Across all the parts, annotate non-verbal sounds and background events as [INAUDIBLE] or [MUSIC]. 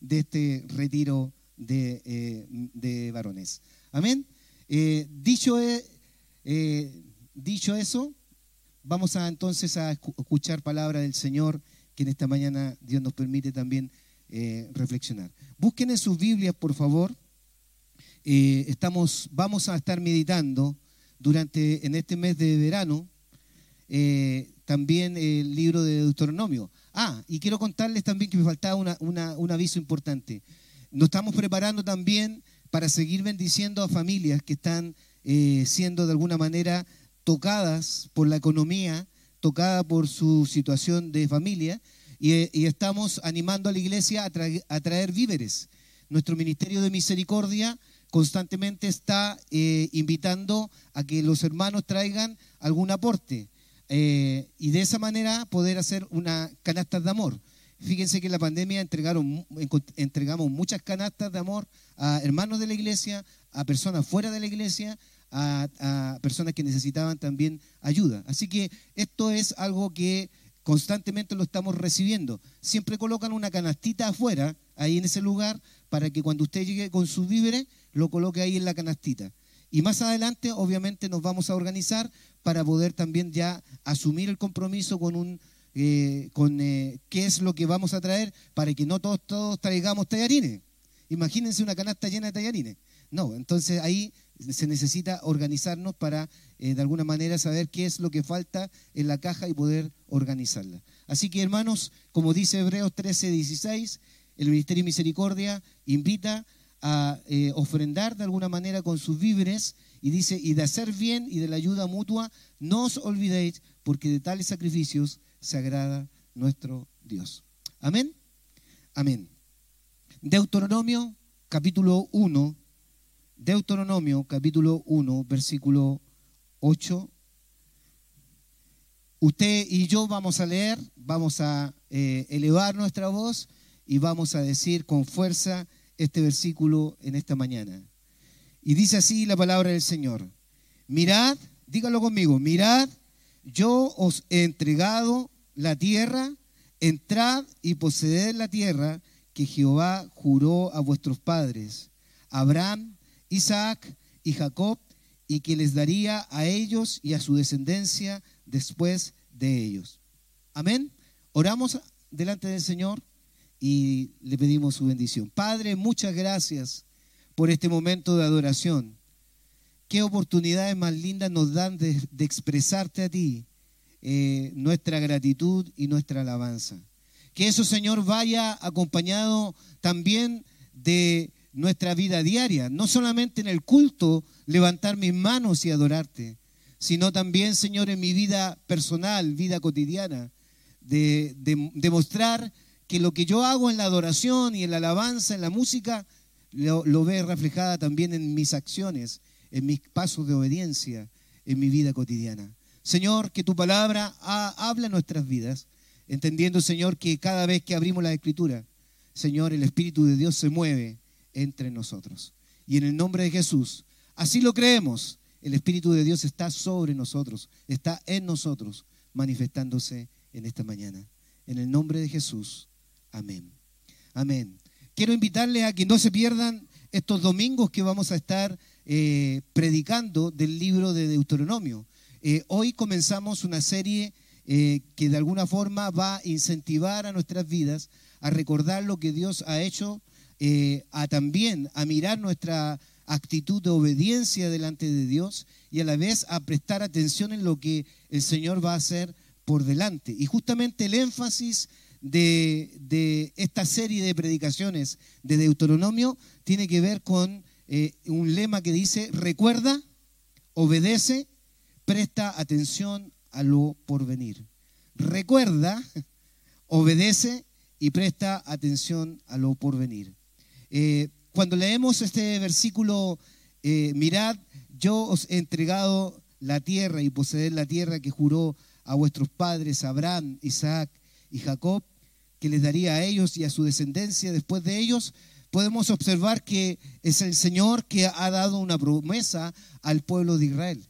de este retiro de, eh, de varones. Amén. Eh, dicho, eh, dicho eso, vamos a entonces a escuchar palabra del Señor que en esta mañana Dios nos permite también reflexionar. Busquen en sus Biblias, por favor. estamos, vamos a estar meditando durante en este mes de verano también el libro de Deuteronomio. Ah, y quiero contarles también que me faltaba un aviso importante. Nos estamos preparando también para seguir bendiciendo a familias que están eh, siendo de alguna manera tocadas por la economía, tocadas por su situación de familia, y, estamos animando a la iglesia a, traer, víveres. Nuestro Ministerio de Misericordia constantemente está eh, invitando a que los hermanos traigan algún aporte eh, y de esa manera poder hacer una canasta de amor. Fíjense que en la pandemia entregaron, entregamos muchas canastas de amor a hermanos de la iglesia, a personas fuera de la iglesia, a, personas que necesitaban también ayuda. Así que esto es algo que constantemente lo estamos recibiendo. Siempre colocan una canastita afuera, ahí en ese lugar, para que cuando usted llegue con sus víveres, lo coloque ahí en la canastita. Y más adelante, obviamente, nos vamos a organizar para poder también ya asumir el compromiso con un eh, con eh, qué es lo que vamos a traer para que no todos, todos traigamos tallarines. Imagínense una canasta llena de tallarines. No, entonces ahí se necesita organizarnos para eh, de alguna manera saber qué es lo que falta en la caja y poder organizarla. Así que hermanos, como dice Hebreos 13, 16, el Ministerio de Misericordia invita a ofrendar de alguna manera con sus víveres y dice, y de hacer bien y de la ayuda mutua, no os olvidéis, porque de tales sacrificios se agrada nuestro Dios. Amén. Amén. Deuteronomio capítulo 1, Deuteronomio capítulo 1, versículo 8. Usted y yo vamos a leer, vamos a eh, elevar nuestra voz y vamos a decir con fuerza este versículo en esta mañana. Y dice así la palabra del Señor. Mirad, dígalo conmigo, mirad yo os he entregado la tierra, entrad y poseed la tierra que Jehová juró a vuestros padres, Abraham, Isaac y Jacob, y que les daría a ellos y a su descendencia después de ellos. Amén. Oramos delante del Señor y le pedimos su bendición. Padre, muchas gracias por este momento de adoración. Qué oportunidades más lindas nos dan de, expresarte a ti eh, nuestra gratitud y nuestra alabanza. Que eso, Señor, vaya acompañado también de nuestra vida diaria, no solamente en el culto, levantar mis manos y adorarte, sino también, Señor, en mi vida personal, vida cotidiana, de demostrar que lo que yo hago en la adoración y en la alabanza, en la música, lo, ve reflejada también en mis acciones en mis pasos de obediencia, en mi vida cotidiana. Señor, que tu palabra habla en nuestras vidas, entendiendo, Señor, que cada vez que abrimos la escritura, Señor, el Espíritu de Dios se mueve entre nosotros. Y en el nombre de Jesús, así lo creemos, el Espíritu de Dios está sobre nosotros, está en nosotros, manifestándose en esta mañana. En el nombre de Jesús, amén. Amén. Quiero invitarles a que no se pierdan estos domingos que vamos a estar eh, predicando del libro de Deuteronomio. Eh, hoy comenzamos una serie eh, que de alguna forma va a incentivar a nuestras vidas a recordar lo que Dios ha hecho, a también a mirar nuestra actitud de obediencia delante de Dios y a la vez a prestar atención en lo que el Señor va a hacer por delante. Y justamente el énfasis de, de esta serie de predicaciones de Deuteronomio tiene que ver con eh, un lema que dice, recuerda, obedece, presta atención a lo porvenir. Recuerda, obedece y presta atención a lo porvenir. Eh, cuando leemos este versículo, eh, mirad, yo os he entregado la tierra y poseer la tierra que juró a vuestros padres, Abraham, Isaac y Jacob, que les daría a ellos y a su descendencia después de ellos, podemos observar que es el Señor que ha dado una promesa al pueblo de Israel.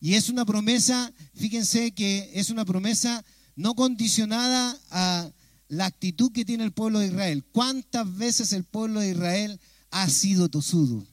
Y es una promesa, fíjense que es una promesa no condicionada a, la actitud que tiene el pueblo de Israel. ¿Cuántas veces el pueblo de Israel ha sido tosudo?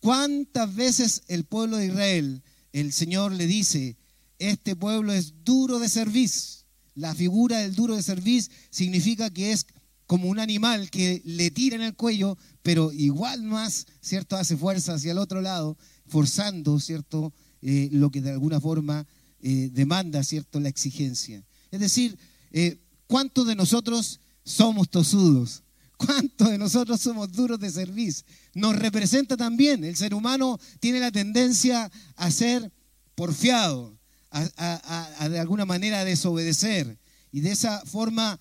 ¿Cuántas veces el pueblo de Israel, el Señor le dice, este pueblo es duro de servicio? La figura del duro de servicio significa que es como un animal que le tira en el cuello, pero igual más, ¿cierto? Hace fuerza hacia el otro lado, forzando, ¿cierto? Eh, lo que de alguna forma eh, demanda, ¿cierto? La exigencia. Es decir, eh, ¿cuántos de nosotros somos tosudos? ¿Cuántos de nosotros somos duros de servicio? Nos representa también. El ser humano tiene la tendencia a ser porfiado, de alguna manera desobedecer. Y de esa forma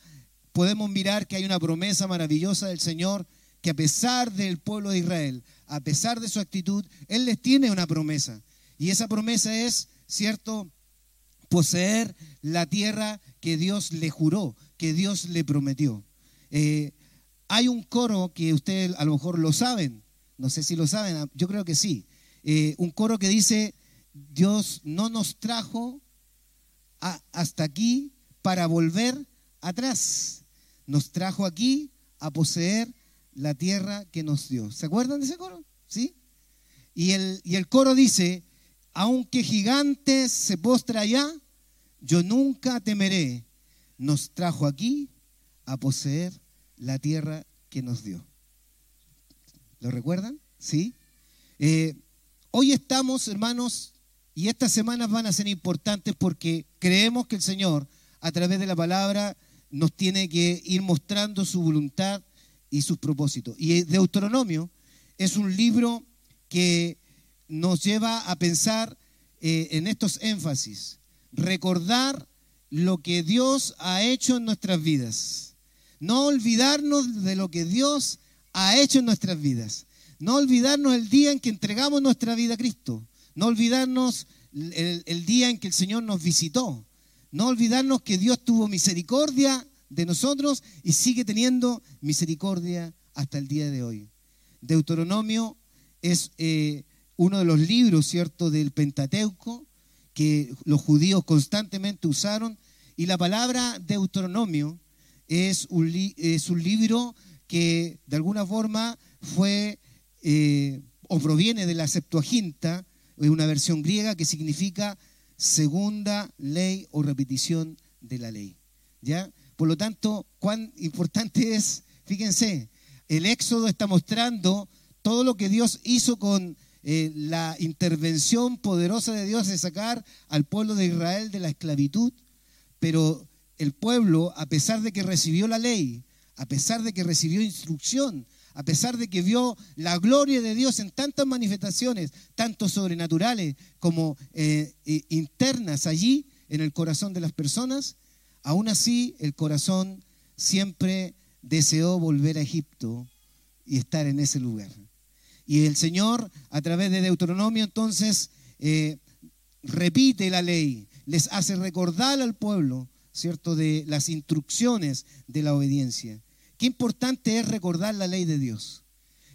podemos mirar que hay una promesa maravillosa del Señor que a pesar del pueblo de Israel, a pesar de su actitud, Él les tiene una promesa. Y esa promesa es, ¿cierto?, poseer la tierra que Dios le juró, que Dios le prometió. Eh, hay un coro que ustedes a lo mejor lo saben, no sé si lo saben, yo creo que sí. Eh, un coro que dice, Dios no nos trajo hasta aquí para volver atrás. Nos trajo aquí a poseer la tierra que nos dio. ¿Se acuerdan de ese coro? ¿Sí? Y el, y el coro dice, aunque gigantes se postra allá, yo nunca temeré. Nos trajo aquí a poseer la tierra que nos dio. ¿Lo recuerdan? ¿Sí? Eh, hoy estamos, hermanos, y estas semanas van a ser importantes porque creemos que el Señor, a través de la palabra, nos tiene que ir mostrando su voluntad y sus propósitos. Y Deuteronomio es un libro que nos lleva a pensar eh, en estos énfasis. Recordar lo que Dios ha hecho en nuestras vidas. No olvidarnos de lo que Dios ha hecho en nuestras vidas. No olvidarnos el día en que entregamos nuestra vida a Cristo. No olvidarnos el, día en que el Señor nos visitó. No olvidarnos que Dios tuvo misericordia de nosotros y sigue teniendo misericordia hasta el día de hoy. Deuteronomio es eh, uno de los libros, ¿cierto?, del Pentateuco que los judíos constantemente usaron. Y la palabra Deuteronomio es un, libro que de alguna forma fue eh, o proviene de la Septuaginta, es una versión griega que significa segunda ley o repetición de la ley. ¿Ya? Por lo tanto, cuán importante [LAUGHS] es, fíjense, el Éxodo está mostrando todo lo que Dios hizo con eh, la intervención poderosa de Dios de sacar al pueblo de Israel de la esclavitud, pero el pueblo, a pesar de que recibió la ley, a pesar de que recibió instrucción, a pesar de que vio la gloria de Dios en tantas manifestaciones, tanto sobrenaturales como eh, internas allí en el corazón de las personas, aún así el corazón siempre deseó volver a Egipto y estar en ese lugar. Y el Señor, a través de Deuteronomio, entonces, eh, repite la ley, les hace recordar al pueblo, ¿cierto?, de las instrucciones de la obediencia. Qué importante es recordar la ley de Dios.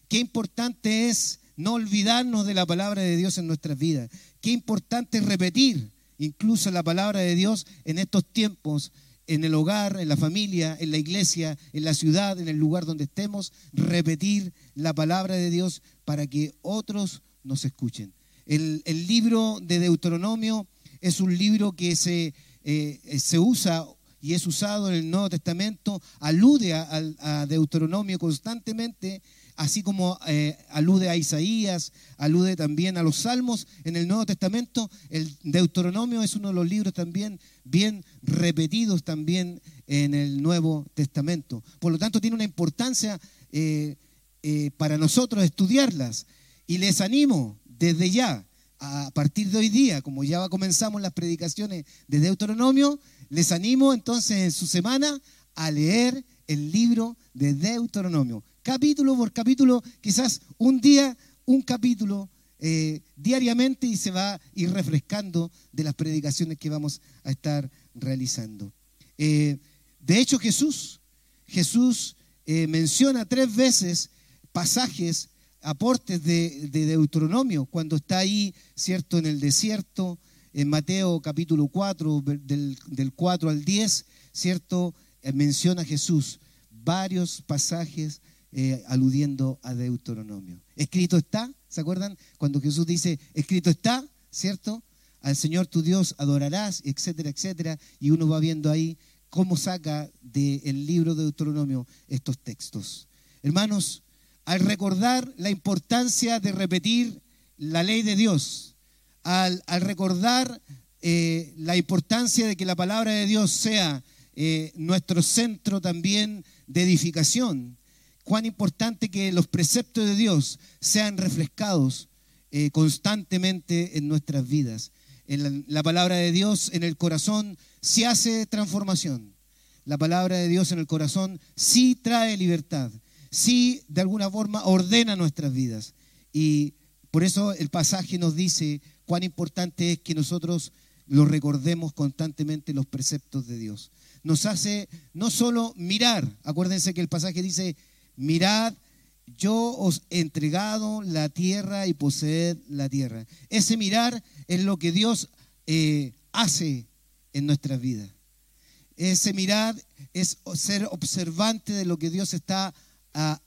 Qué importante es no olvidarnos de la palabra de Dios en nuestras vidas. Qué importante es repetir incluso la palabra de Dios en estos tiempos, en el hogar, en la familia, en la iglesia, en la ciudad, en el lugar donde estemos, repetir la palabra de Dios para que otros nos escuchen. El, libro de Deuteronomio es un libro que se, eh, se usa y es usado en el Nuevo Testamento, alude a, Deuteronomio constantemente, así como eh, alude a Isaías, alude también a los Salmos en el Nuevo Testamento. El Deuteronomio es uno de los libros también bien repetidos también en el Nuevo Testamento. Por lo tanto, tiene una importancia eh, eh, para nosotros estudiarlas. Y les animo desde ya, a partir de hoy día, como ya comenzamos las predicaciones de Deuteronomio, les animo entonces en su semana a leer el libro de Deuteronomio, capítulo por capítulo, quizás un día, un capítulo eh, diariamente y se va a ir refrescando de las predicaciones que vamos a estar realizando. Eh, de hecho, Jesús, Jesús eh, menciona tres veces pasajes, aportes de, de Deuteronomio, cuando está ahí, ¿cierto?, en el desierto, en Mateo capítulo 4, del, 4 al 10, ¿cierto? eh, menciona Jesús varios pasajes eh, aludiendo a Deuteronomio. Escrito está, ¿se acuerdan? Cuando Jesús dice, escrito está, ¿cierto? Al Señor tu Dios adorarás, etcétera, etcétera. Y uno va viendo ahí cómo saca del libro de Deuteronomio estos textos. Hermanos, al recordar la importancia de repetir la ley de Dios, al, recordar eh, la importancia de que la palabra de Dios sea eh, nuestro centro también de edificación, cuán importante que los preceptos de Dios sean refrescados eh, constantemente en nuestras vidas. En la, palabra de Dios en el corazón sí hace transformación. La palabra de Dios en el corazón sí trae libertad, sí de alguna forma ordena nuestras vidas. Y por eso el pasaje nos dice cuán importante es que nosotros lo recordemos constantemente los preceptos de Dios. Nos hace no solo mirar, acuérdense que el pasaje dice, mirad, yo os he entregado la tierra y poseed la tierra. Ese mirar es lo que Dios eh, hace en nuestras vidas. Ese mirar es ser observante de lo que Dios está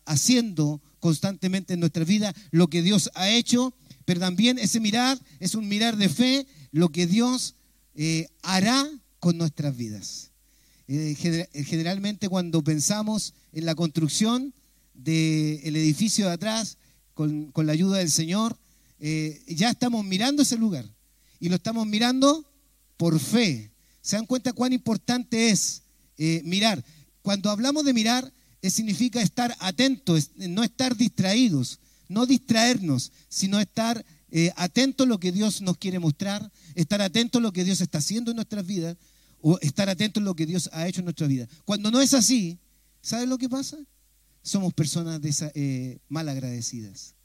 haciendo constantemente en nuestra vida, lo que Dios ha hecho, pero también ese mirar es un mirar de fe, lo que Dios eh, hará con nuestras vidas. Eh, generalmente cuando pensamos en la construcción del edificio de atrás, con, la ayuda del Señor, eh, ya estamos mirando ese lugar y lo estamos mirando por fe. ¿Se dan cuenta cuán importante es mirar? Cuando hablamos de mirar, significa estar atentos, no estar distraídos, no distraernos, sino estar eh, atentos a lo que Dios nos quiere mostrar, estar atentos a lo que Dios está haciendo en nuestras vidas o estar atentos a lo que Dios ha hecho en nuestra vida. Cuando no es así, ¿sabes lo que pasa? Somos personas eh, mal agradecidas.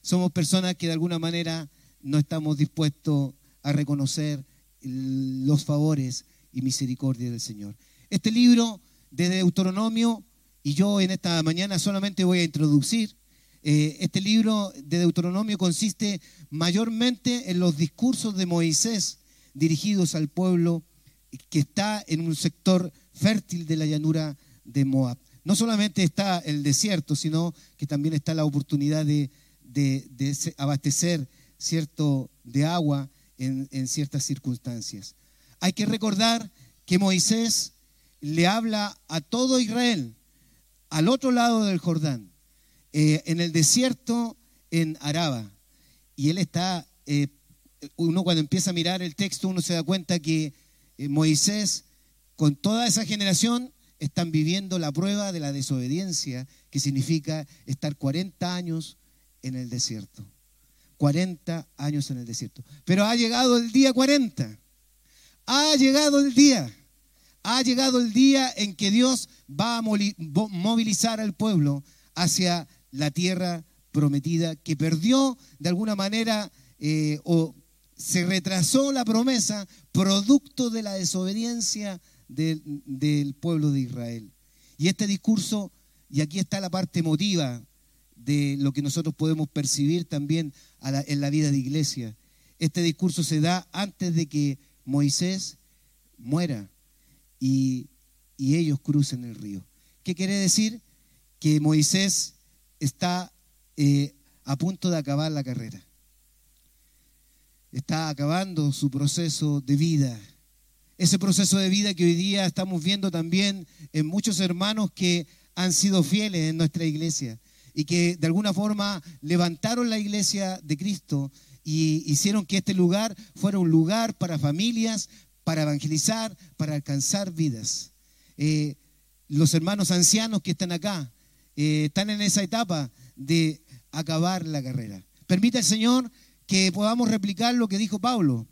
Somos personas que de alguna manera no estamos dispuestos a reconocer los favores y misericordia del Señor. Este libro de Deuteronomio y yo en esta mañana solamente voy a introducir. Eh, este libro de Deuteronomio consiste mayormente en los discursos de Moisés dirigidos al pueblo que está en un sector fértil de la llanura de Moab. No solamente está el desierto, sino que también está la oportunidad de, abastecer cierto de agua en, en ciertas circunstancias. Hay que recordar que Moisés le habla a todo Israel al otro lado del Jordán, eh, en el desierto en Araba. Y él está, eh, uno cuando empieza a mirar el texto, uno se da cuenta que eh, Moisés, con toda esa generación, están viviendo la prueba de la desobediencia, que significa estar 40 años en el desierto. 40 años en el desierto. Pero ha llegado el día 40. Ha llegado el día ha llegado el día en que Dios va a movilizar al pueblo hacia la tierra prometida que perdió de alguna manera eh, o se retrasó la promesa producto de la desobediencia del, pueblo de Israel. Y este discurso, y aquí está la parte emotiva de lo que nosotros podemos percibir también en la vida de iglesia. Este discurso se da antes de que Moisés muera y, ellos crucen el río. ¿Qué quiere decir? Que Moisés está eh, a punto de acabar la carrera. Está acabando su proceso de vida. Ese proceso de vida que hoy día estamos viendo también en muchos hermanos que han sido fieles en nuestra iglesia y que de alguna forma levantaron la iglesia de Cristo y hicieron que este lugar fuera un lugar para familias, para evangelizar, para alcanzar vidas. Eh, los hermanos ancianos que están acá eh, están en esa etapa de acabar la carrera. Permita el Señor que podamos replicar lo que dijo Pablo.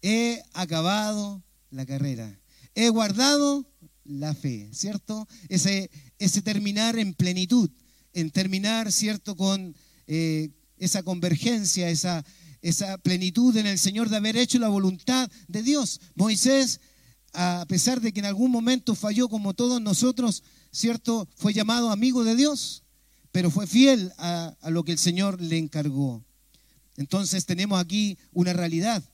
He acabado la carrera. He guardado la fe, ¿cierto? Ese, terminar en plenitud, en terminar, ¿cierto? Con eh, esa convergencia, esa, esa plenitud en el Señor de haber hecho la voluntad de Dios. Moisés, a pesar de que en algún momento falló como todos nosotros, ¿cierto? Fue llamado amigo de Dios, pero fue fiel a, lo que el Señor le encargó. Entonces tenemos aquí una realidad.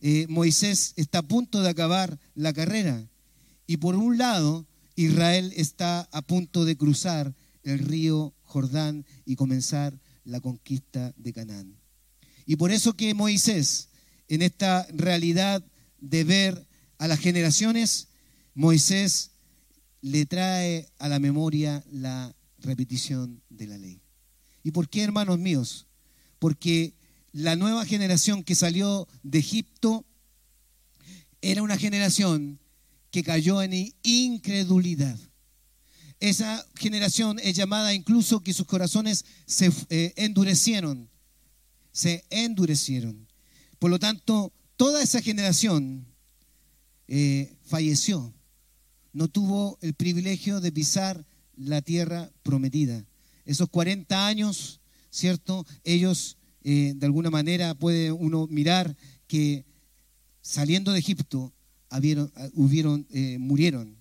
Eh, Moisés está a punto de acabar la carrera. Y por un lado Israel está a punto de cruzar el río Jordán y comenzar la conquista de Canaán. Y por eso que Moisés, en esta realidad de ver a las generaciones, Moisés le trae a la memoria la repetición de la ley. ¿Y por qué, hermanos míos? Porque la nueva generación que salió de Egipto era una generación que cayó en incredulidad. Esa generación es llamada incluso que sus corazones se eh, endurecieron, se endurecieron. Por lo tanto, toda esa generación eh, falleció, no tuvo el privilegio de pisar la tierra prometida. Esos 40 años, ¿cierto? Ellos, eh, de alguna manera, puede uno mirar que saliendo de Egipto, hubieron, eh, murieron.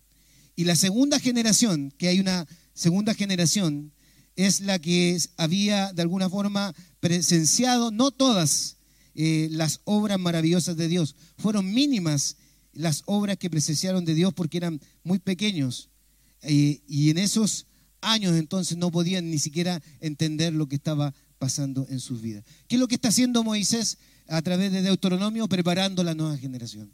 Y la segunda generación, que hay una segunda generación, es la que había de alguna forma presenciado, no todas eh, las obras maravillosas de Dios, fueron mínimas las obras que presenciaron de Dios porque eran muy pequeños. Eh, y en esos años entonces no podían ni siquiera entender lo que estaba pasando en sus vidas. ¿Qué es lo que está haciendo Moisés a través de Deuteronomio? Preparando la nueva generación.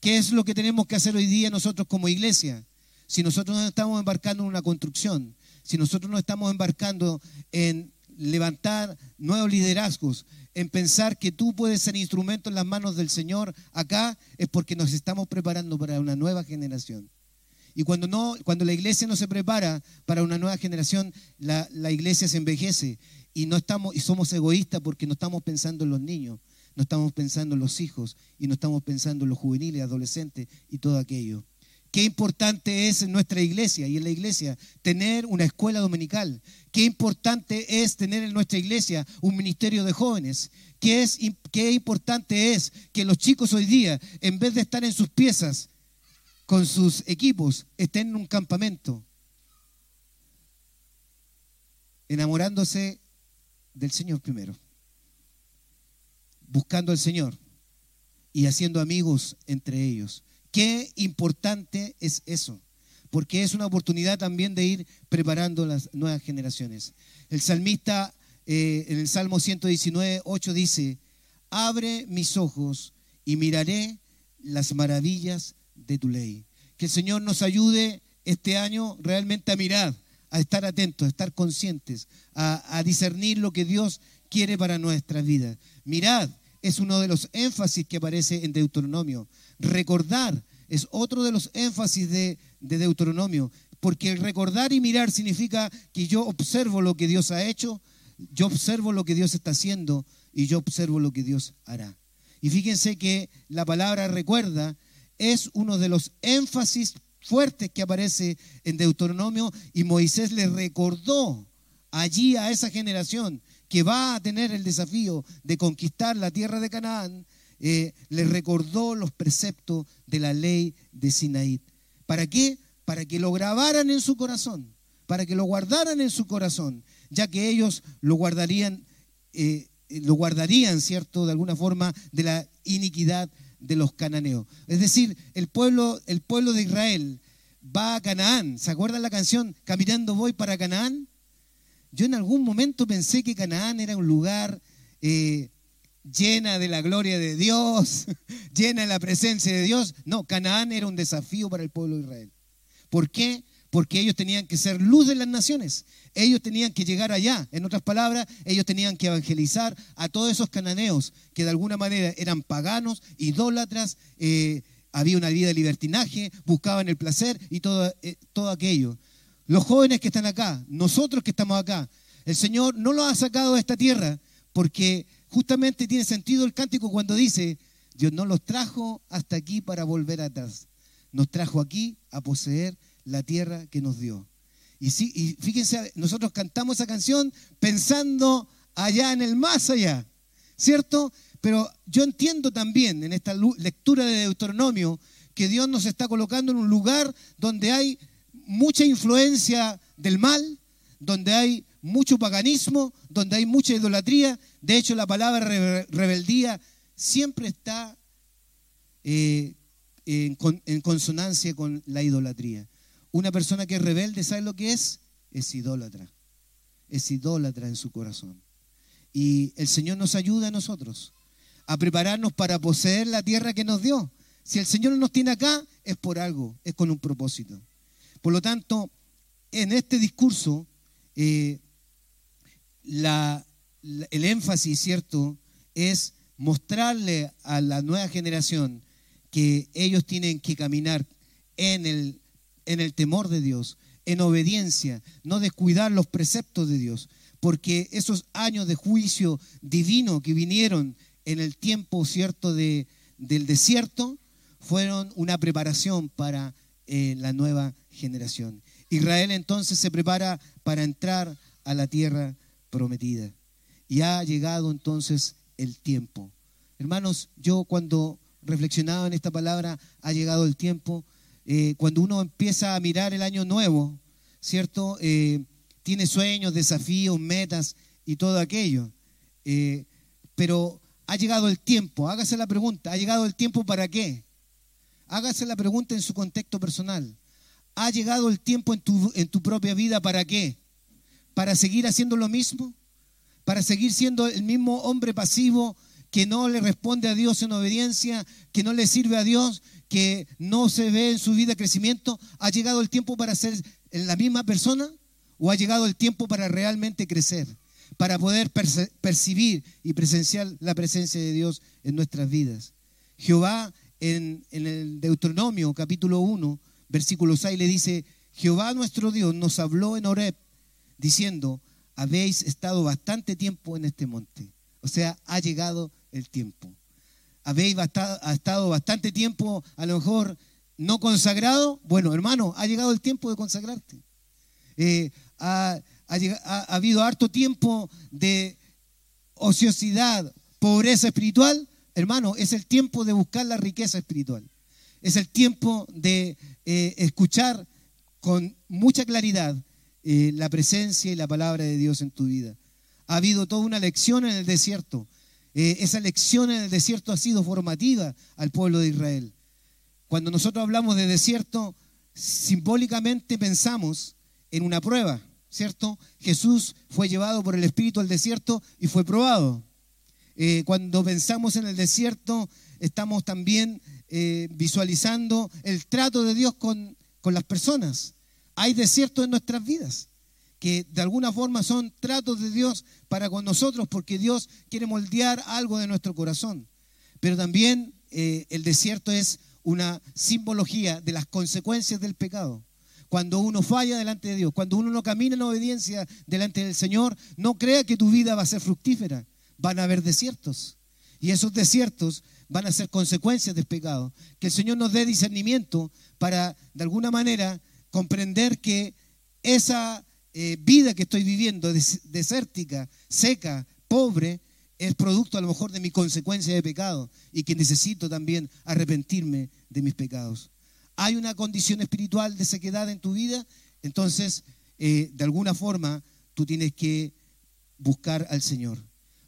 ¿Qué es lo que tenemos que hacer hoy día nosotros como iglesia? Si nosotros no estamos embarcando en una construcción, si nosotros no estamos embarcando en levantar nuevos liderazgos, en pensar que tú puedes ser instrumento en las manos del Señor acá, es porque nos estamos preparando para una nueva generación. Y cuando, no, cuando la iglesia no se prepara para una nueva generación, la, iglesia se envejece y, no estamos, y somos egoístas porque no estamos pensando en los niños, no estamos pensando en los hijos y no estamos pensando en los juveniles, adolescentes y todo aquello. Qué importante es en nuestra iglesia y en la iglesia tener una escuela dominical. Qué importante es tener en nuestra iglesia un ministerio de jóvenes. Qué, importante es que los chicos hoy día, en vez de estar en sus piezas con sus equipos, estén en un campamento, enamorándose del Señor primero buscando al Señor y haciendo amigos entre ellos. Qué importante es eso, porque es una oportunidad también de ir preparando las nuevas generaciones. El salmista eh, en el Salmo 119, 8 dice, abre mis ojos y miraré las maravillas de tu ley. Que el Señor nos ayude este año realmente a mirar, a estar atentos, a estar conscientes, a, a discernir lo que Dios quiere para nuestra vida. Mirad, es uno de los énfasis que aparece en Deuteronomio. Recordar es otro de los énfasis de, Deuteronomio, porque recordar y mirar significa que yo observo lo que Dios ha hecho, yo observo lo que Dios está haciendo y yo observo lo que Dios hará. Y fíjense que la palabra recuerda es uno de los énfasis fuertes que aparece en Deuteronomio y Moisés le recordó allí a esa generación que va a tener el desafío de conquistar la tierra de Canaán, eh, le recordó los preceptos de la ley de Sinaí. ¿Para qué? Para que lo grabaran en su corazón, para que lo guardaran en su corazón, ya que ellos lo guardarían, eh, lo guardarían, ¿cierto?, de alguna forma, de la iniquidad de los cananeos. Es decir, el pueblo, el pueblo de Israel va a Canaán. ¿Se acuerdan la canción Caminando voy para Canaán? Yo en algún momento pensé que Canaán era un lugar eh, llena de la gloria de Dios, [LAUGHS] llena de la presencia de Dios. No, Canaán era un desafío para el pueblo de Israel. ¿Por qué? Porque ellos tenían que ser luz de las naciones. Ellos tenían que llegar allá. En otras palabras, ellos tenían que evangelizar a todos esos cananeos que de alguna manera eran paganos, idólatras, eh, había una vida de libertinaje, buscaban el placer y todo, eh, todo aquello. Los jóvenes que están acá, nosotros que estamos acá, el Señor no los ha sacado de esta tierra porque justamente tiene sentido el cántico cuando dice, Dios no los trajo hasta aquí para volver atrás. Nos trajo aquí a poseer la tierra que nos dio. Y, y fíjense, nosotros cantamos esa canción pensando allá en el más allá, ¿cierto? Pero yo entiendo también en esta lectura de Deuteronomio que Dios nos está colocando en un lugar donde hay mucha influencia del mal, donde hay mucho paganismo, donde hay mucha idolatría. De hecho, la palabra rebeldía siempre está eh, en, consonancia con la idolatría. Una persona que es rebelde, ¿sabe lo que es? Es idólatra. Es idólatra en su corazón. Y el Señor nos ayuda a nosotros a prepararnos para poseer la tierra que nos dio. Si el Señor nos tiene acá, es por algo, es con un propósito. Por lo tanto, en este discurso, eh, el énfasis, ¿cierto?, es mostrarle a la nueva generación que ellos tienen que caminar en el, temor de Dios, en obediencia, no descuidar los preceptos de Dios, porque esos años de juicio divino que vinieron en el tiempo cierto de, del desierto fueron una preparación para eh, la nueva generación. Israel entonces se prepara para entrar a la tierra prometida. Y ha llegado entonces el tiempo. Hermanos, yo cuando reflexionaba en esta palabra, ha llegado el tiempo, eh, cuando uno empieza a mirar el año nuevo, ¿cierto? Eh, tiene sueños, desafíos, metas y todo aquello. Eh, pero ha llegado el tiempo, hágase la pregunta, ¿ha llegado el tiempo para qué? Hágase la pregunta en su contexto personal. ¿Ha llegado el tiempo en tu, en tu propia vida para qué? ¿Para seguir haciendo lo mismo? ¿Para seguir siendo el mismo hombre pasivo que no le responde a Dios en obediencia, que no le sirve a Dios, que no se ve en su vida crecimiento? ¿Ha llegado el tiempo para ser la misma persona? ¿O ha llegado el tiempo para realmente crecer? Para poder percibir y presenciar la presencia de Dios en nuestras vidas. Jehová en, en el Deuteronomio capítulo 1, versículo 6 le dice, Jehová nuestro Dios nos habló en Horeb diciendo, habéis estado bastante tiempo en este monte. O sea, ha llegado el tiempo. Habéis estado bastante tiempo, a lo mejor no consagrado. Bueno, hermano, ha llegado el tiempo de consagrarte. Eh, ha, habido harto tiempo de ociosidad, pobreza espiritual. Hermano, es el tiempo de buscar la riqueza espiritual. Es el tiempo de eh, escuchar con mucha claridad eh, la presencia y la palabra de Dios en tu vida. Ha habido toda una lección en el desierto. Eh, esa lección en el desierto ha sido formativa al pueblo de Israel. Cuando nosotros hablamos de desierto, simbólicamente pensamos en una prueba, ¿cierto? Jesús fue llevado por el Espíritu al desierto y fue probado. Eh, cuando pensamos en el desierto, estamos también visualizando el trato de Dios con, con las personas. Hay desiertos en nuestras vidas que de alguna forma son tratos de Dios para con nosotros porque Dios quiere moldear algo de nuestro corazón. Pero también eh, el desierto es una simbología de las consecuencias del pecado. Cuando uno falla delante de Dios, cuando uno no camina en obediencia delante del Señor, no crea que tu vida va a ser fructífera. Van a haber desiertos. Y esos desiertos van a ser consecuencias del pecado. Que el Señor nos dé discernimiento para, de alguna manera, comprender que esa eh, vida que estoy viviendo, desértica, seca, pobre, es producto a lo mejor de mi consecuencia de pecado y que necesito también arrepentirme de mis pecados. ¿Hay una condición espiritual de sequedad en tu vida? Entonces, eh, de alguna forma, tú tienes que buscar al Señor.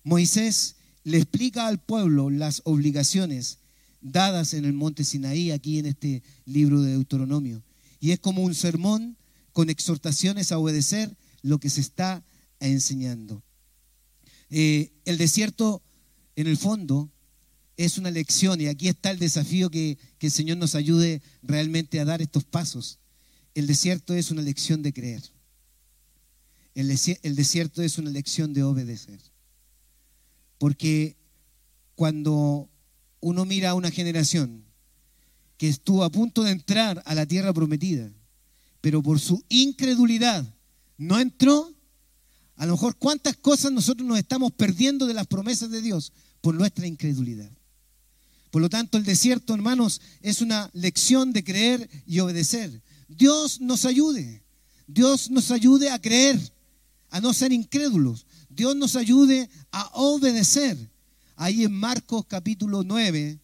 Moisés le explica al pueblo las obligaciones dadas en el monte Sinaí, aquí en este libro de Deuteronomio. Y es como un sermón con exhortaciones a obedecer lo que se está enseñando. Eh, el desierto, en el fondo, es una lección y aquí está el desafío que, el Señor nos ayude realmente a dar estos pasos. El desierto es una lección de creer. El desierto es una lección de obedecer. Porque cuando uno mira a una generación que estuvo a punto de entrar a la tierra prometida, pero por su incredulidad no entró, a lo mejor cuántas cosas nosotros nos estamos perdiendo de las promesas de Dios por nuestra incredulidad. Por lo tanto, el desierto, hermanos, es una lección de creer y obedecer. Dios nos ayude. Dios nos ayude a creer, a no ser incrédulos. Dios nos ayude a obedecer. Ahí en Marcos capítulo 9,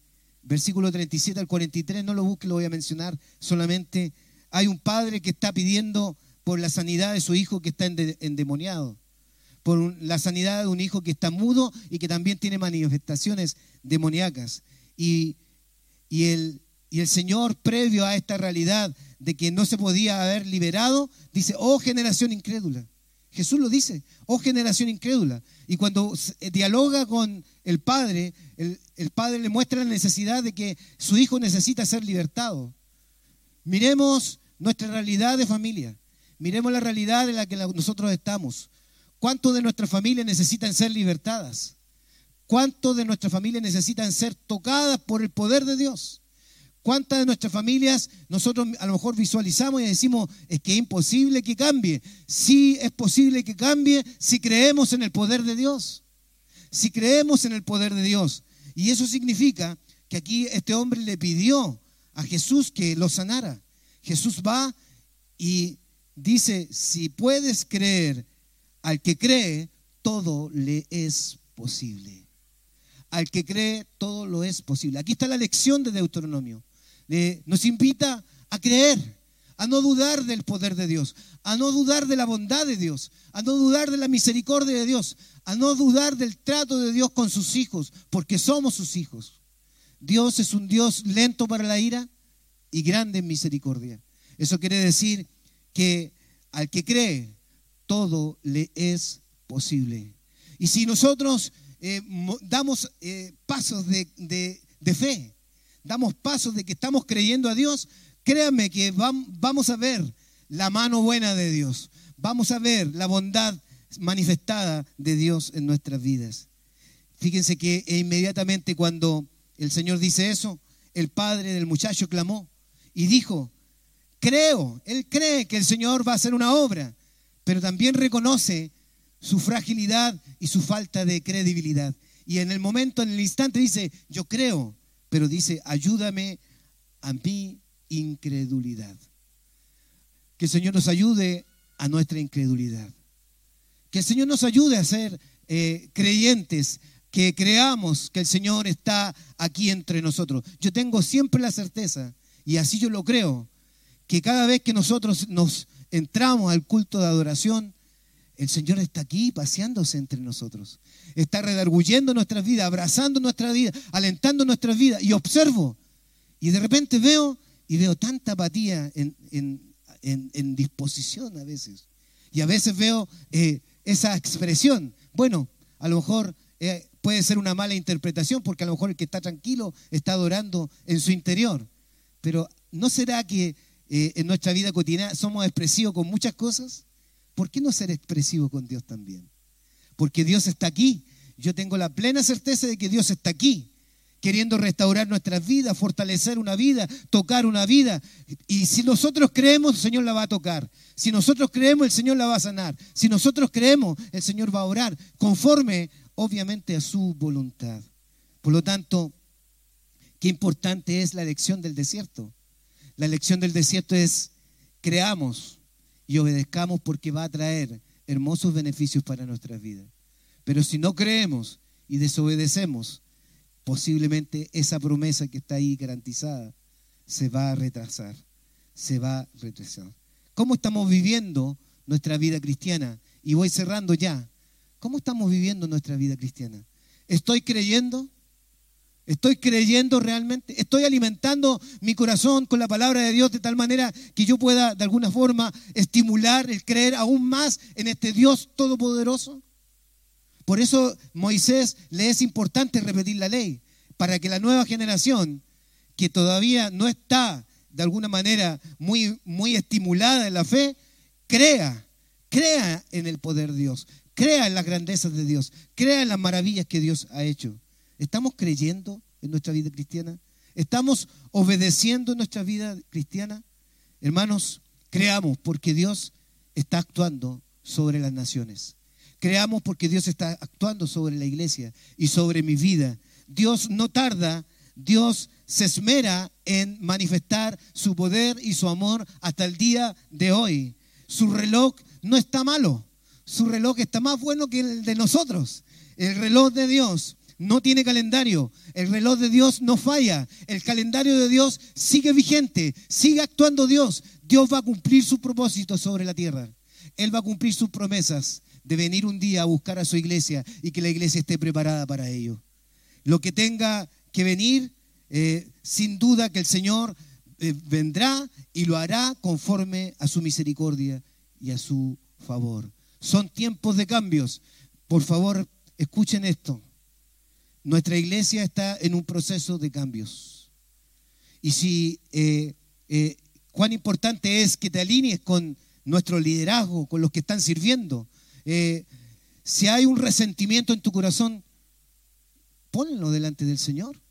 versículo 37 al 43, no lo busque, lo voy a mencionar, solamente hay un padre que está pidiendo por la sanidad de su hijo que está endemoniado, por la sanidad de un hijo que está mudo y que también tiene manifestaciones demoníacas. Y, el, Y el Señor, previo a esta realidad de que no se podía haber liberado, dice, oh generación incrédula. Jesús lo dice, oh generación incrédula. Y cuando eh, dialoga con el Padre, el, el, Padre le muestra la necesidad de que su Hijo necesita ser libertado. Miremos nuestra realidad de familia, miremos la realidad en la que nosotros estamos. ¿Cuántos de nuestras familias necesitan ser libertadas? ¿Cuántos de nuestras familias necesitan ser tocadas por el poder de Dios? ¿Cuántas de nuestras familias nosotros a lo mejor visualizamos y decimos, es que es imposible que cambie? Sí, es posible que cambie si creemos en el poder de Dios. Si creemos en el poder de Dios. Y eso significa que aquí este hombre le pidió a Jesús que lo sanara. Jesús va y dice, si puedes creer, al que cree, todo le es posible. Al que cree, todo lo es posible. Aquí está la lección de Deuteronomio nos invita a creer, a no dudar del poder de Dios, a no dudar de la bondad de Dios, a no dudar de la misericordia de Dios, a no dudar del trato de Dios con sus hijos, porque somos sus hijos. Dios es un Dios lento para la ira y grande en misericordia. Eso quiere decir que al que cree, todo le es posible. Y si nosotros eh, damos eh, pasos de, de fe, damos pasos de que estamos creyendo a Dios, créanme que vamos a ver la mano buena de Dios. Vamos a ver la bondad manifestada de Dios en nuestras vidas. Fíjense que inmediatamente cuando el Señor dice eso, el padre del muchacho clamó y dijo, creo, él cree que el Señor va a hacer una obra, pero también reconoce su fragilidad y su falta de credibilidad. Y en el momento, en el instante dice, yo creo, pero dice, ayúdame a mi incredulidad. Que el Señor nos ayude a nuestra incredulidad. Que el Señor nos ayude a ser eh, creyentes, que creamos que el Señor está aquí entre nosotros. Yo tengo siempre la certeza, y así yo lo creo, que cada vez que nosotros nos entramos al culto de adoración, el Señor está aquí paseándose entre nosotros. Está redarguyendo nuestras vidas, abrazando nuestra vida, alentando nuestras vidas. Y observo. Y de repente veo y veo tanta apatía en, disposición a veces. Y a veces veo eh, esa expresión. Bueno, a lo mejor eh, puede ser una mala interpretación porque a lo mejor el que está tranquilo está adorando en su interior. Pero ¿no será que eh, en nuestra vida cotidiana somos expresivos con muchas cosas? ¿Por qué no ser expresivo con Dios también? Porque Dios está aquí. Yo tengo la plena certeza de que Dios está aquí, queriendo restaurar nuestras vidas, fortalecer una vida, tocar una vida. Y si nosotros creemos, el Señor la va a tocar. Si nosotros creemos, el Señor la va a sanar. Si nosotros creemos, el Señor va a orar, conforme, obviamente, a su voluntad. Por lo tanto, qué importante es la elección del desierto. La elección del desierto es, creamos, y obedezcamos porque va a traer hermosos beneficios para nuestras vidas. Pero si no creemos y desobedecemos, posiblemente esa promesa que está ahí garantizada se va a retrasar, se va a retrasar. ¿Cómo estamos viviendo nuestra vida cristiana? Y voy cerrando ya. ¿Cómo estamos viviendo nuestra vida cristiana? ¿Estoy creyendo? ¿Estoy creyendo realmente? ¿Estoy alimentando mi corazón con la palabra de Dios de tal manera que yo pueda de alguna forma estimular el creer aún más en este Dios todopoderoso? Por eso Moisés le es importante repetir la ley, para que la nueva generación, que todavía no está de alguna manera muy, muy estimulada en la fe, crea, crea en el poder de Dios, crea en las grandezas de Dios, crea en las maravillas que Dios ha hecho. ¿Estamos creyendo en nuestra vida cristiana? ¿Estamos obedeciendo en nuestra vida cristiana? Hermanos, creamos porque Dios está actuando sobre las naciones. Creamos porque Dios está actuando sobre la iglesia y sobre mi vida. Dios no tarda, Dios se esmera en manifestar su poder y su amor hasta el día de hoy. Su reloj no está malo, su reloj está más bueno que el de nosotros. El reloj de Dios no tiene calendario. El reloj de Dios no falla. El calendario de Dios sigue vigente. Sigue actuando Dios. Dios va a cumplir su propósito sobre la tierra. Él va a cumplir sus promesas de venir un día a buscar a su iglesia y que la iglesia esté preparada para ello. Lo que tenga que venir, eh, sin duda que el Señor eh, vendrá y lo hará conforme a su misericordia y a su favor. Son tiempos de cambios. Por favor, escuchen esto. Nuestra iglesia está en un proceso de cambios. Y si eh, cuán importante es que te alinees con nuestro liderazgo, con los que están sirviendo. si hay un resentimiento en tu corazón, ponlo delante del Señor.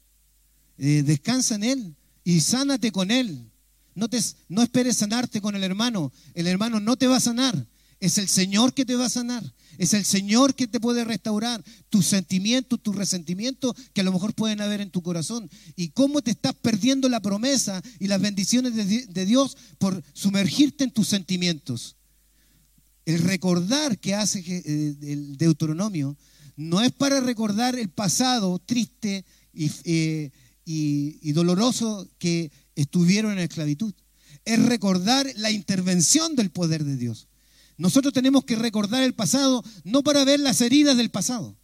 Eh, descansa en Él y sánate con Él. No, te, no esperes sanarte con el hermano. El hermano no te va a sanar. Es el Señor que te va a sanar. Es el Señor que te puede restaurar tus sentimientos, tus resentimientos que a lo mejor pueden haber en tu corazón. Y cómo te estás perdiendo la promesa y las bendiciones de Dios por sumergirte en tus sentimientos. El recordar que hace eh, el Deuteronomio no es para recordar el pasado triste eh, y, doloroso que estuvieron en esclavitud. Es recordar la intervención del poder de Dios. Nosotros tenemos que recordar el pasado no para ver las heridas del pasado.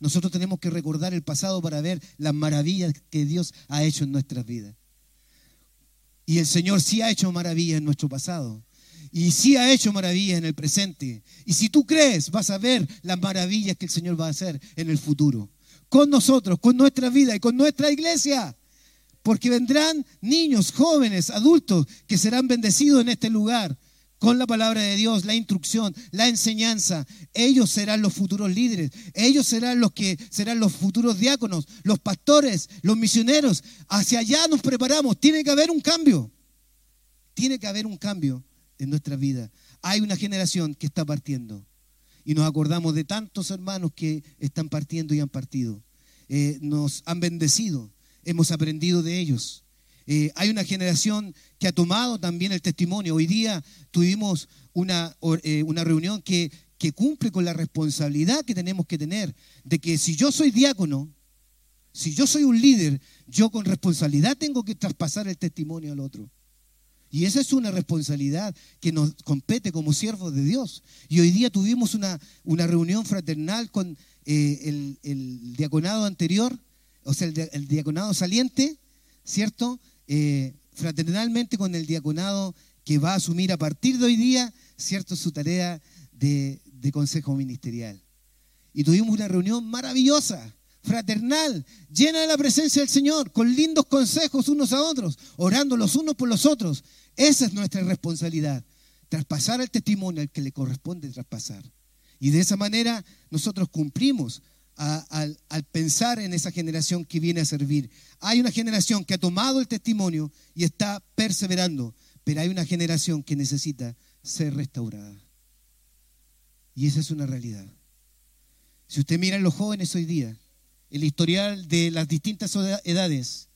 Nosotros tenemos que recordar el pasado para ver las maravillas que Dios ha hecho en nuestras vidas. Y el Señor sí ha hecho maravillas en nuestro pasado. Y sí ha hecho maravillas en el presente. Y si tú crees, vas a ver las maravillas que el Señor va a hacer en el futuro. Con nosotros, con nuestra vida y con nuestra iglesia. Porque vendrán niños, jóvenes, adultos que serán bendecidos en este lugar con la palabra de Dios, la instrucción, la enseñanza. Ellos serán los futuros líderes. Ellos serán los que serán los futuros diáconos, los pastores, los misioneros. Hacia allá nos preparamos. Tiene que haber un cambio. Tiene que haber un cambio en nuestra vida. Hay una generación que está partiendo. Y nos acordamos de tantos hermanos que están partiendo y han partido. Eh, nos han bendecido, hemos aprendido de ellos. Eh, hay una generación que ha tomado también el testimonio. Hoy día tuvimos una, eh, una reunión que, que cumple con la responsabilidad que tenemos que tener de que si yo soy diácono, si yo soy un líder, yo con responsabilidad tengo que traspasar el testimonio al otro. Y esa es una responsabilidad que nos compete como siervos de Dios. Y hoy día tuvimos una, una reunión fraternal con eh, el, diaconado anterior, o sea, el, diaconado saliente, ¿cierto? Eh, fraternalmente con el diaconado que va a asumir a partir de hoy día, ¿cierto? Su tarea de, de consejo ministerial. Y tuvimos una reunión maravillosa fraternal, llena de la presencia del Señor, con lindos consejos unos a otros, orando los unos por los otros. Esa es nuestra responsabilidad, traspasar el testimonio al que le corresponde traspasar. Y de esa manera nosotros cumplimos al, pensar en esa generación que viene a servir. Hay una generación que ha tomado el testimonio y está perseverando, pero hay una generación que necesita ser restaurada. Y esa es una realidad. Si usted mira a los jóvenes hoy día, el historial de las distintas edades,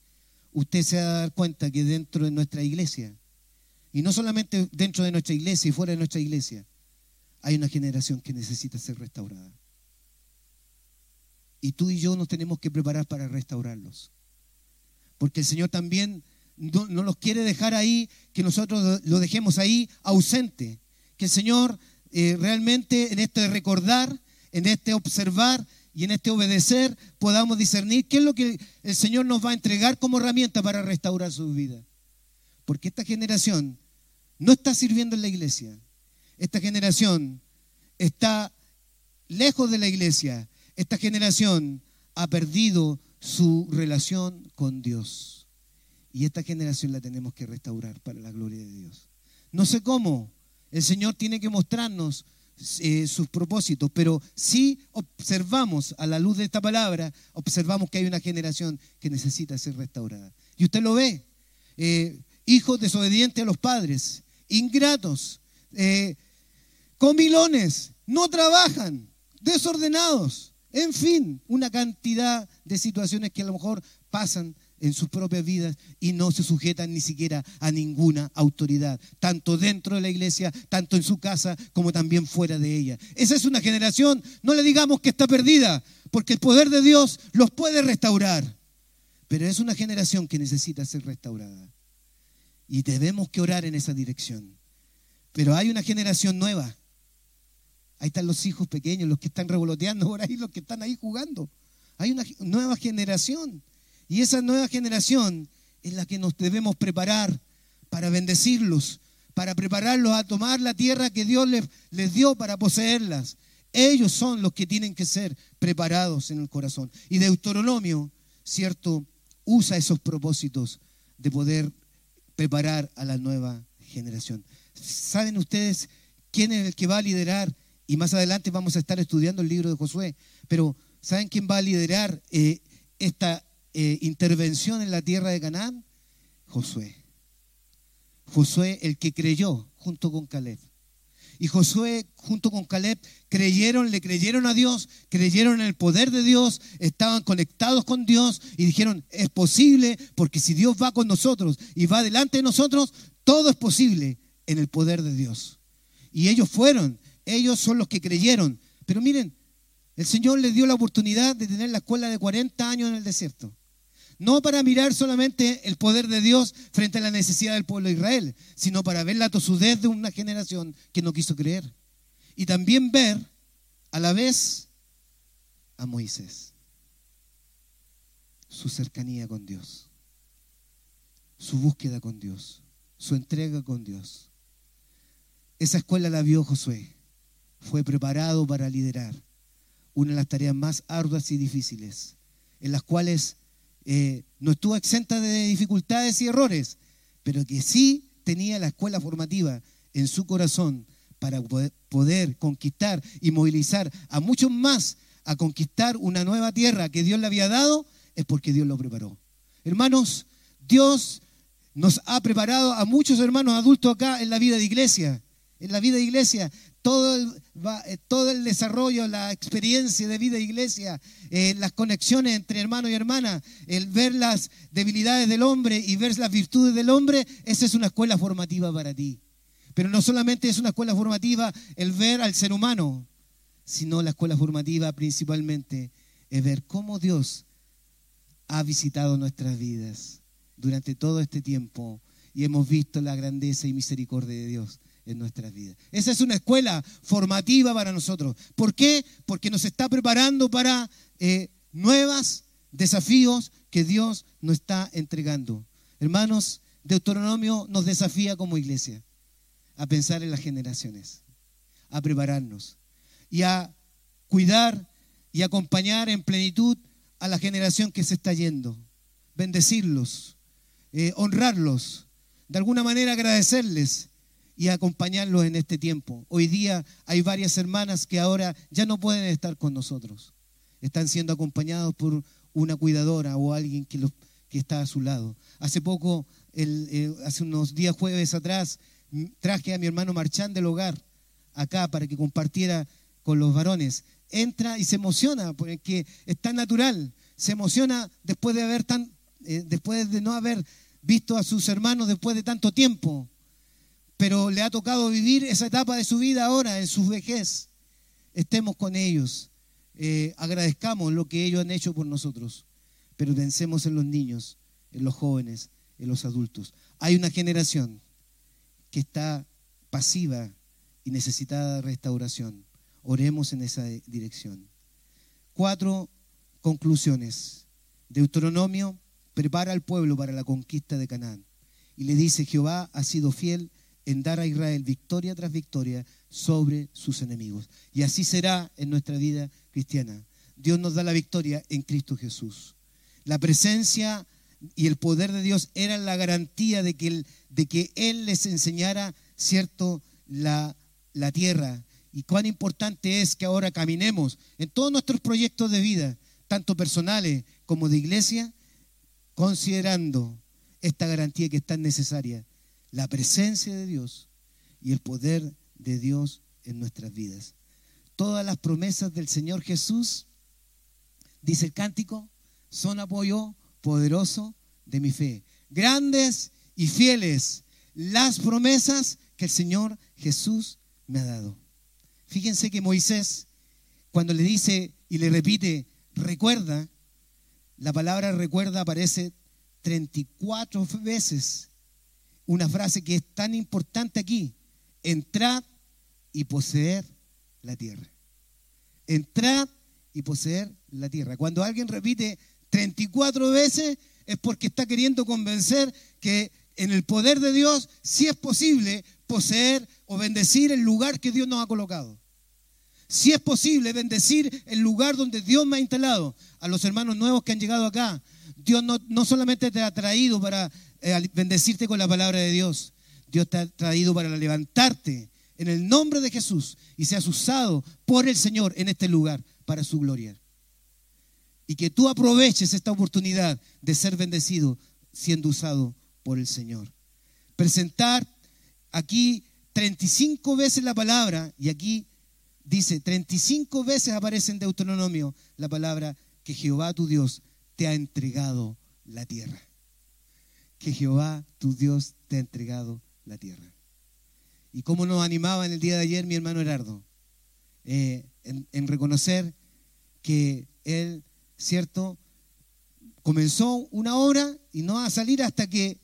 usted se va a dar cuenta que dentro de nuestra iglesia, y no solamente dentro de nuestra iglesia y fuera de nuestra iglesia, hay una generación que necesita ser restaurada. Y tú y yo nos tenemos que preparar para restaurarlos. Porque el Señor también no, los quiere dejar ahí, que nosotros lo dejemos ahí ausente. Que el Señor eh, realmente en este recordar, en este observar, y en este obedecer podamos discernir qué es lo que el Señor nos va a entregar como herramienta para restaurar su vida. Porque esta generación no está sirviendo en la iglesia. Esta generación está lejos de la iglesia. Esta generación ha perdido su relación con Dios. Y esta generación la tenemos que restaurar para la gloria de Dios. No sé cómo. El Señor tiene que mostrarnos eh, sus propósitos, pero si observamos a la luz de esta palabra, observamos que hay una generación que necesita ser restaurada. Y usted lo ve, eh, hijos desobedientes a los padres, ingratos, eh, comilones, no trabajan, desordenados, en fin, una cantidad de situaciones que a lo mejor pasan en sus propias vidas y no se sujetan ni siquiera a ninguna autoridad, tanto dentro de la iglesia, tanto en su casa como también fuera de ella. Esa es una generación, no le digamos que está perdida, porque el poder de Dios los puede restaurar, pero es una generación que necesita ser restaurada. Y debemos que orar en esa dirección. Pero hay una generación nueva. Ahí están los hijos pequeños, los que están revoloteando por ahí, los que están ahí jugando. Hay una nueva generación Y esa nueva generación es la que nos debemos preparar para bendecirlos, para prepararlos a tomar la tierra que Dios les, les dio para poseerlas. Ellos son los que tienen que ser preparados en el corazón. Y Deuteronomio, cierto, usa esos propósitos de poder preparar a la nueva generación. ¿Saben ustedes quién es el que va a liderar? Y más adelante vamos a estar estudiando el libro de Josué, pero ¿saben quién va a liderar eh, esta eh, intervención en la tierra de Canaán? Josué. Josué, el que creyó junto con Caleb. Y Josué junto con Caleb creyeron, le creyeron a Dios, creyeron en el poder de Dios, estaban conectados con Dios y dijeron, es posible porque si Dios va con nosotros y va delante de nosotros, todo es posible en el poder de Dios. Y ellos fueron, ellos son los que creyeron. Pero miren, el Señor les dio la oportunidad de tener la escuela de 40 años en el desierto. No para mirar solamente el poder de Dios frente a la necesidad del pueblo de Israel, sino para ver la tosudez de una generación que no quiso creer. Y también ver a la vez a Moisés, su cercanía con Dios, su búsqueda con Dios, su entrega con Dios. Esa escuela la vio Josué, fue preparado para liderar una de las tareas más arduas y difíciles, en las cuales eh, no estuvo exenta de dificultades y errores, pero que sí tenía la escuela formativa en su corazón para poder, conquistar y movilizar a muchos más a conquistar una nueva tierra que Dios le había dado, es porque Dios lo preparó. Hermanos, Dios nos ha preparado a muchos hermanos adultos acá en la vida de iglesia. En la vida de iglesia todo el, eh, todo el desarrollo, la experiencia de vida iglesia, eh, las conexiones entre hermano y hermana, el ver las debilidades del hombre y ver las virtudes del hombre, esa es una escuela formativa para ti. Pero no solamente es una escuela formativa el ver al ser humano, sino la escuela formativa principalmente es ver cómo Dios ha visitado nuestras vidas durante todo este tiempo y hemos visto la grandeza y misericordia de Dios en nuestras vidas. Esa es una escuela formativa para nosotros. ¿Por qué? Porque nos está preparando para eh, nuevos desafíos que Dios nos está entregando. Hermanos, Deuteronomio nos desafía como iglesia a pensar en las generaciones, a prepararnos y a cuidar y acompañar en plenitud a la generación que se está yendo, bendecirlos, eh, honrarlos, de alguna manera agradecerles y acompañarlos en este tiempo. Hoy día hay varias hermanas que ahora ya no pueden estar con nosotros. Están siendo acompañados por una cuidadora o alguien que, está a su lado. Hace poco, el, hace unos días jueves atrás, traje a mi hermano Marchán del hogar acá para que compartiera con los varones. Entra y se emociona porque es tan natural. Se emociona después de haber tan, eh, después de no haber visto a sus hermanos después de tanto tiempo pero le ha tocado vivir esa etapa de su vida ahora, en su vejez. Estemos con ellos, eh, agradezcamos lo que ellos han hecho por nosotros, pero pensemos en los niños, en los jóvenes, en los adultos. Hay una generación que está pasiva y necesitada de restauración. Oremos en esa dirección. Cuatro conclusiones. Deuteronomio prepara al pueblo para la conquista de Canaán y le dice, Jehová ha sido fiel en dar a Israel victoria tras victoria sobre sus enemigos. Y así será en nuestra vida cristiana. Dios nos da la victoria en Cristo Jesús. La presencia y el poder de Dios eran la garantía de que Él, de que él les enseñara, cierto, la, la tierra. Y cuán importante es que ahora caminemos en todos nuestros proyectos de vida, tanto personales como de iglesia, considerando esta garantía que es tan necesaria la presencia de Dios y el poder de Dios en nuestras vidas. Todas las promesas del Señor Jesús, dice el cántico, son apoyo poderoso de mi fe. Grandes y fieles las promesas que el Señor Jesús me ha dado. Fíjense que Moisés, cuando le dice y le repite, recuerda, la palabra recuerda aparece 34 veces una frase que es tan importante aquí. Entrad y poseer la tierra. Entrad y poseer la tierra. Cuando alguien repite 34 veces es porque está queriendo convencer que en el poder de Dios sí es posible poseer o bendecir el lugar que Dios nos ha colocado. Si es posible bendecir el lugar donde Dios me ha instalado. A los hermanos nuevos que han llegado acá, Dios no, solamente te ha traído para eh, bendecirte con la palabra de Dios, Dios te ha traído para levantarte en el nombre de Jesús y seas usado por el Señor en este lugar para su gloria. Y que tú aproveches esta oportunidad de ser bendecido siendo usado por el Señor. Presentar aquí 35 veces la palabra, y aquí dice, 35 veces aparece en Deuteronomio la palabra que Jehová tu Dios te ha entregado la tierra. Que Jehová tu Dios te ha entregado la tierra. Y cómo nos animaba en el día de ayer mi hermano Herardo, eh, en, reconocer que él, cierto, comenzó una obra y no va a salir hasta que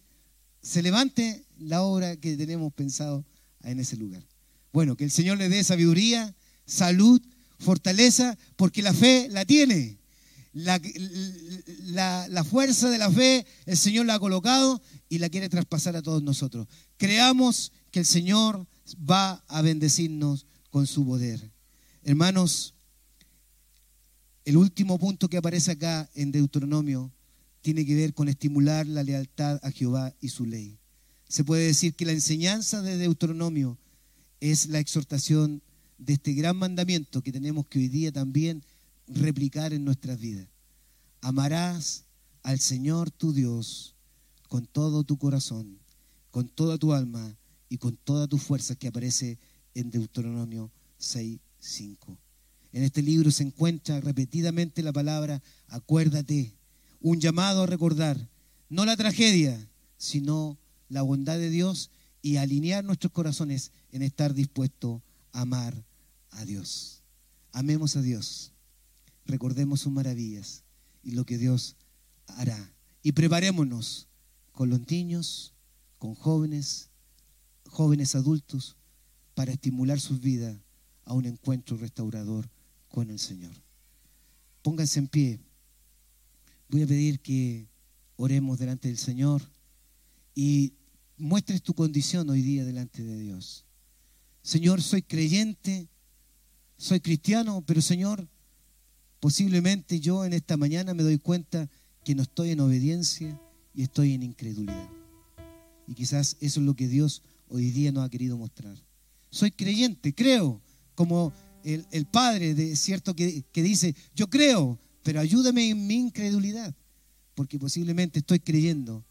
se levante la obra que tenemos pensado en ese lugar. Bueno, que el Señor le dé sabiduría, salud, fortaleza, porque la fe la tiene. La, la, fuerza de la fe el Señor la ha colocado y la quiere traspasar a todos nosotros. Creamos que el Señor va a bendecirnos con su poder. Hermanos, el último punto que aparece acá en Deuteronomio tiene que ver con estimular la lealtad a Jehová y su ley. Se puede decir que la enseñanza de Deuteronomio es la exhortación de este gran mandamiento que tenemos que hoy día también replicar en nuestras vidas. Amarás al Señor tu Dios con todo tu corazón, con toda tu alma y con toda tu fuerza que aparece en Deuteronomio 6.5. En este libro se encuentra repetidamente la palabra acuérdate, un llamado a recordar, no la tragedia, sino la bondad de Dios y alinear nuestros corazones en estar dispuestos a amar a Dios. Amemos a Dios, recordemos sus maravillas y lo que Dios hará. Y preparémonos con los niños, con jóvenes, jóvenes adultos, para estimular sus vidas a un encuentro restaurador con el Señor. Pónganse en pie. Voy a pedir que oremos delante del Señor y muestres tu condición hoy día delante de Dios. Señor, soy creyente, soy cristiano, pero Señor, posiblemente yo en esta mañana me doy cuenta que no estoy en obediencia y estoy en incredulidad. Y quizás eso es lo que Dios hoy día nos ha querido mostrar. Soy creyente, creo, como el, Padre, de cierto, que, que dice, yo creo, pero ayúdame en mi incredulidad, porque posiblemente estoy creyendo,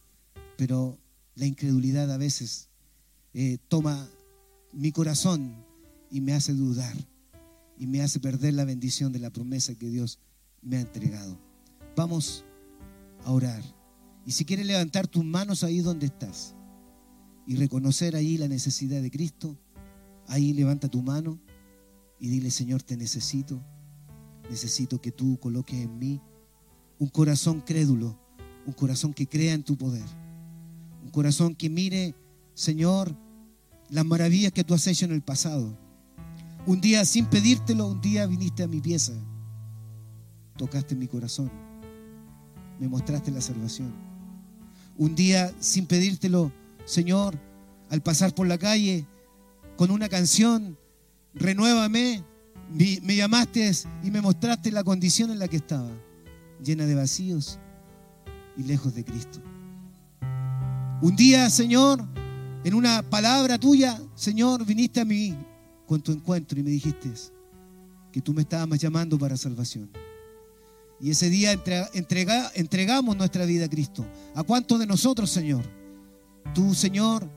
pero la incredulidad a veces eh, toma mi corazón y me hace dudar y me hace perder la bendición de la promesa que Dios me ha entregado. Vamos a orar. Y si quieres levantar tus manos ahí donde estás y reconocer ahí la necesidad de Cristo, ahí levanta tu mano y dile, Señor, te necesito. Necesito que tú coloques en mí un corazón crédulo, un corazón que crea en tu poder, un corazón que mire, Señor, las maravillas que tú has hecho en el pasado. Un día sin pedírtelo, un día viniste a mi pieza, tocaste mi corazón, me mostraste la salvación. Un día sin pedírtelo, Señor, al pasar por la calle con una canción, renuévame, me llamaste y me mostraste la condición en la que estaba, llena de vacíos y lejos de Cristo. Un día, Señor, en una palabra tuya, Señor, viniste a mí con tu encuentro y me dijiste que tú me estabas llamando para salvación. Y ese día entregamos nuestra vida a Cristo. ¿A cuántos de nosotros, Señor? Tú, Señor,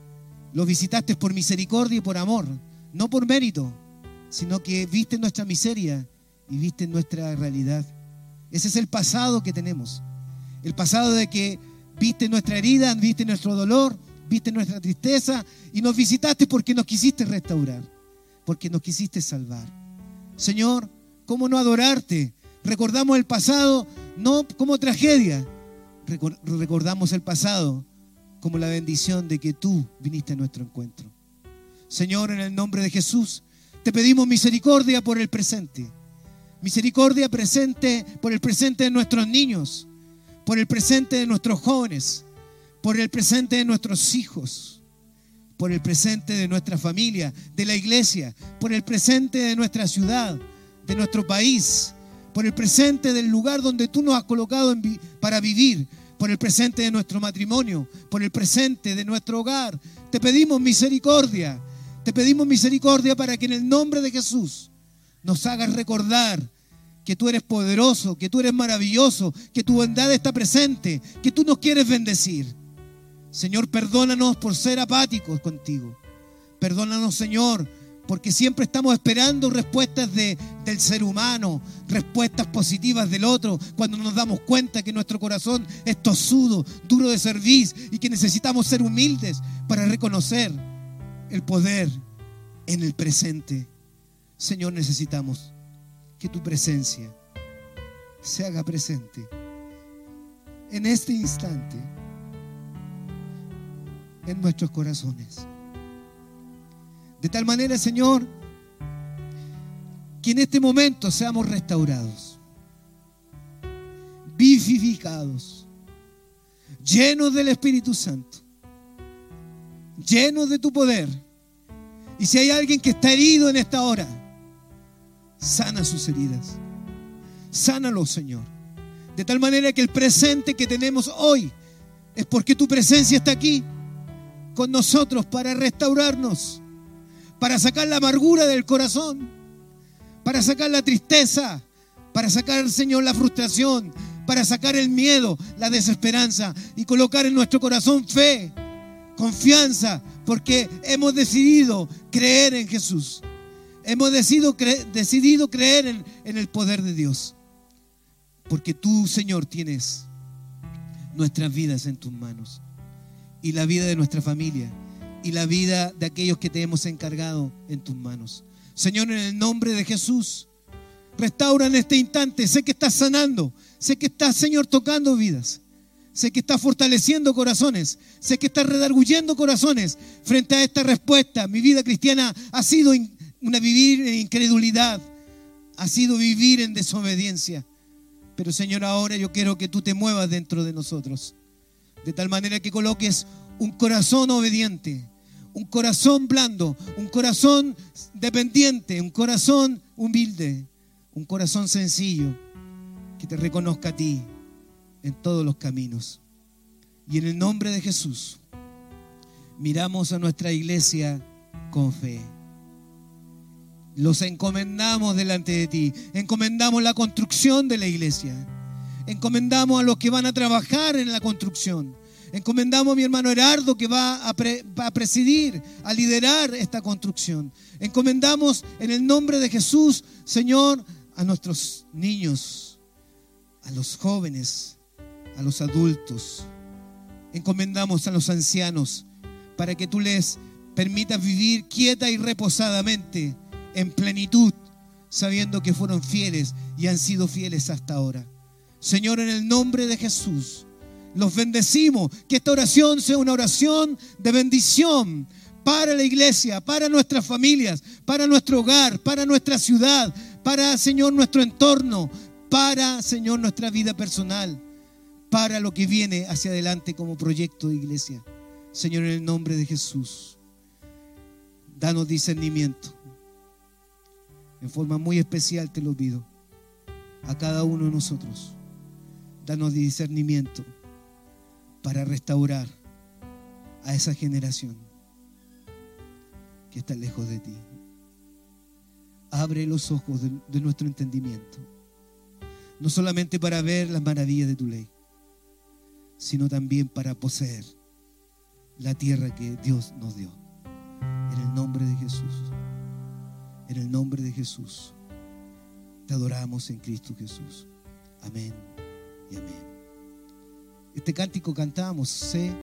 lo visitaste por misericordia y por amor, no por mérito, sino que viste nuestra miseria y viste nuestra realidad. Ese es el pasado que tenemos. El pasado de que viste nuestra herida, viste nuestro dolor, viste nuestra tristeza y nos visitaste porque nos quisiste restaurar, porque nos quisiste salvar. Señor, ¿cómo no adorarte? Recordamos el pasado no como tragedia, recordamos el pasado como la bendición de que tú viniste a nuestro encuentro. Señor, en el nombre de Jesús, te pedimos misericordia por el presente. Misericordia presente por el presente de nuestros niños. por el presente de nuestros jóvenes, por el presente de nuestros hijos, por el presente de nuestra familia, de la iglesia, por el presente de nuestra ciudad, de nuestro país, por el presente del lugar donde tú nos has colocado para vivir, por el presente de nuestro matrimonio, por el presente de nuestro hogar. Te pedimos misericordia, te pedimos misericordia para que en el nombre de Jesús nos hagas recordar que tú eres poderoso, que tú eres maravilloso, que tu bondad está presente, que tú nos quieres bendecir. Señor, perdónanos por ser apáticos contigo. Perdónanos, Señor, porque siempre estamos esperando respuestas de, del ser humano, respuestas positivas del otro, cuando nos damos cuenta que nuestro corazón es tosudo, duro de servir y que necesitamos ser humildes para reconocer el poder en el presente. Señor, necesitamos que tu presencia se haga presente en este instante en nuestros corazones. De tal manera, Señor, que en este momento seamos restaurados, vivificados, llenos del Espíritu Santo, llenos de tu poder. Y si hay alguien que está herido en esta hora, sana sus heridas. Sánalo, Señor. De tal manera que el presente que tenemos hoy es porque tu presencia está aquí con nosotros para restaurarnos, para sacar la amargura del corazón, para sacar la tristeza, para sacar, Señor, la frustración, para sacar el miedo, la desesperanza y colocar en nuestro corazón fe, confianza, porque hemos decidido creer en Jesús. Hemos decidido, decidido creer en, en el poder de Dios. Porque tú, Señor, tienes nuestras vidas en tus manos. Y la vida de nuestra familia. Y la vida de aquellos que te hemos encargado en tus manos. Señor, en el nombre de Jesús, restaura en este instante. Sé que estás sanando. Sé que estás, Señor, tocando vidas. Sé que estás fortaleciendo corazones. Sé que estás redarguyendo corazones frente a esta respuesta. Mi vida cristiana ha sido una vivir en incredulidad, ha sido vivir en desobediencia. Pero Señor, ahora yo quiero que tú te muevas dentro de nosotros, de tal manera que coloques un corazón obediente, un corazón blando, un corazón dependiente, un corazón humilde, un corazón sencillo, que te reconozca a ti en todos los caminos. Y en el nombre de Jesús, miramos a nuestra iglesia con fe. Los encomendamos delante de ti. Encomendamos la construcción de la iglesia. Encomendamos a los que van a trabajar en la construcción. Encomendamos a mi hermano Herardo que va a, a, presidir, a liderar esta construcción. Encomendamos en el nombre de Jesús, Señor, a nuestros niños, a los jóvenes, a los adultos. Encomendamos a los ancianos para que tú les permitas vivir quieta y reposadamente en plenitud, sabiendo que fueron fieles y han sido fieles hasta ahora. Señor, en el nombre de Jesús, los bendecimos. Que esta oración sea una oración de bendición para la iglesia, para nuestras familias, para nuestro hogar, para nuestra ciudad, para, Señor, nuestro entorno, para, Señor, nuestra vida personal, para lo que viene hacia adelante como proyecto de iglesia. Señor, en el nombre de Jesús, danos discernimiento en forma muy especial te lo pido a cada uno de nosotros. Danos discernimiento para restaurar a esa generación que está lejos de ti. Abre los ojos de, nuestro entendimiento, no solamente para ver las maravillas de tu ley, sino también para poseer la tierra que Dios nos dio. En el nombre de Jesús. En el nombre de Jesús. Te adoramos en Cristo Jesús. Amén y amén. Este cántico cantamos, sé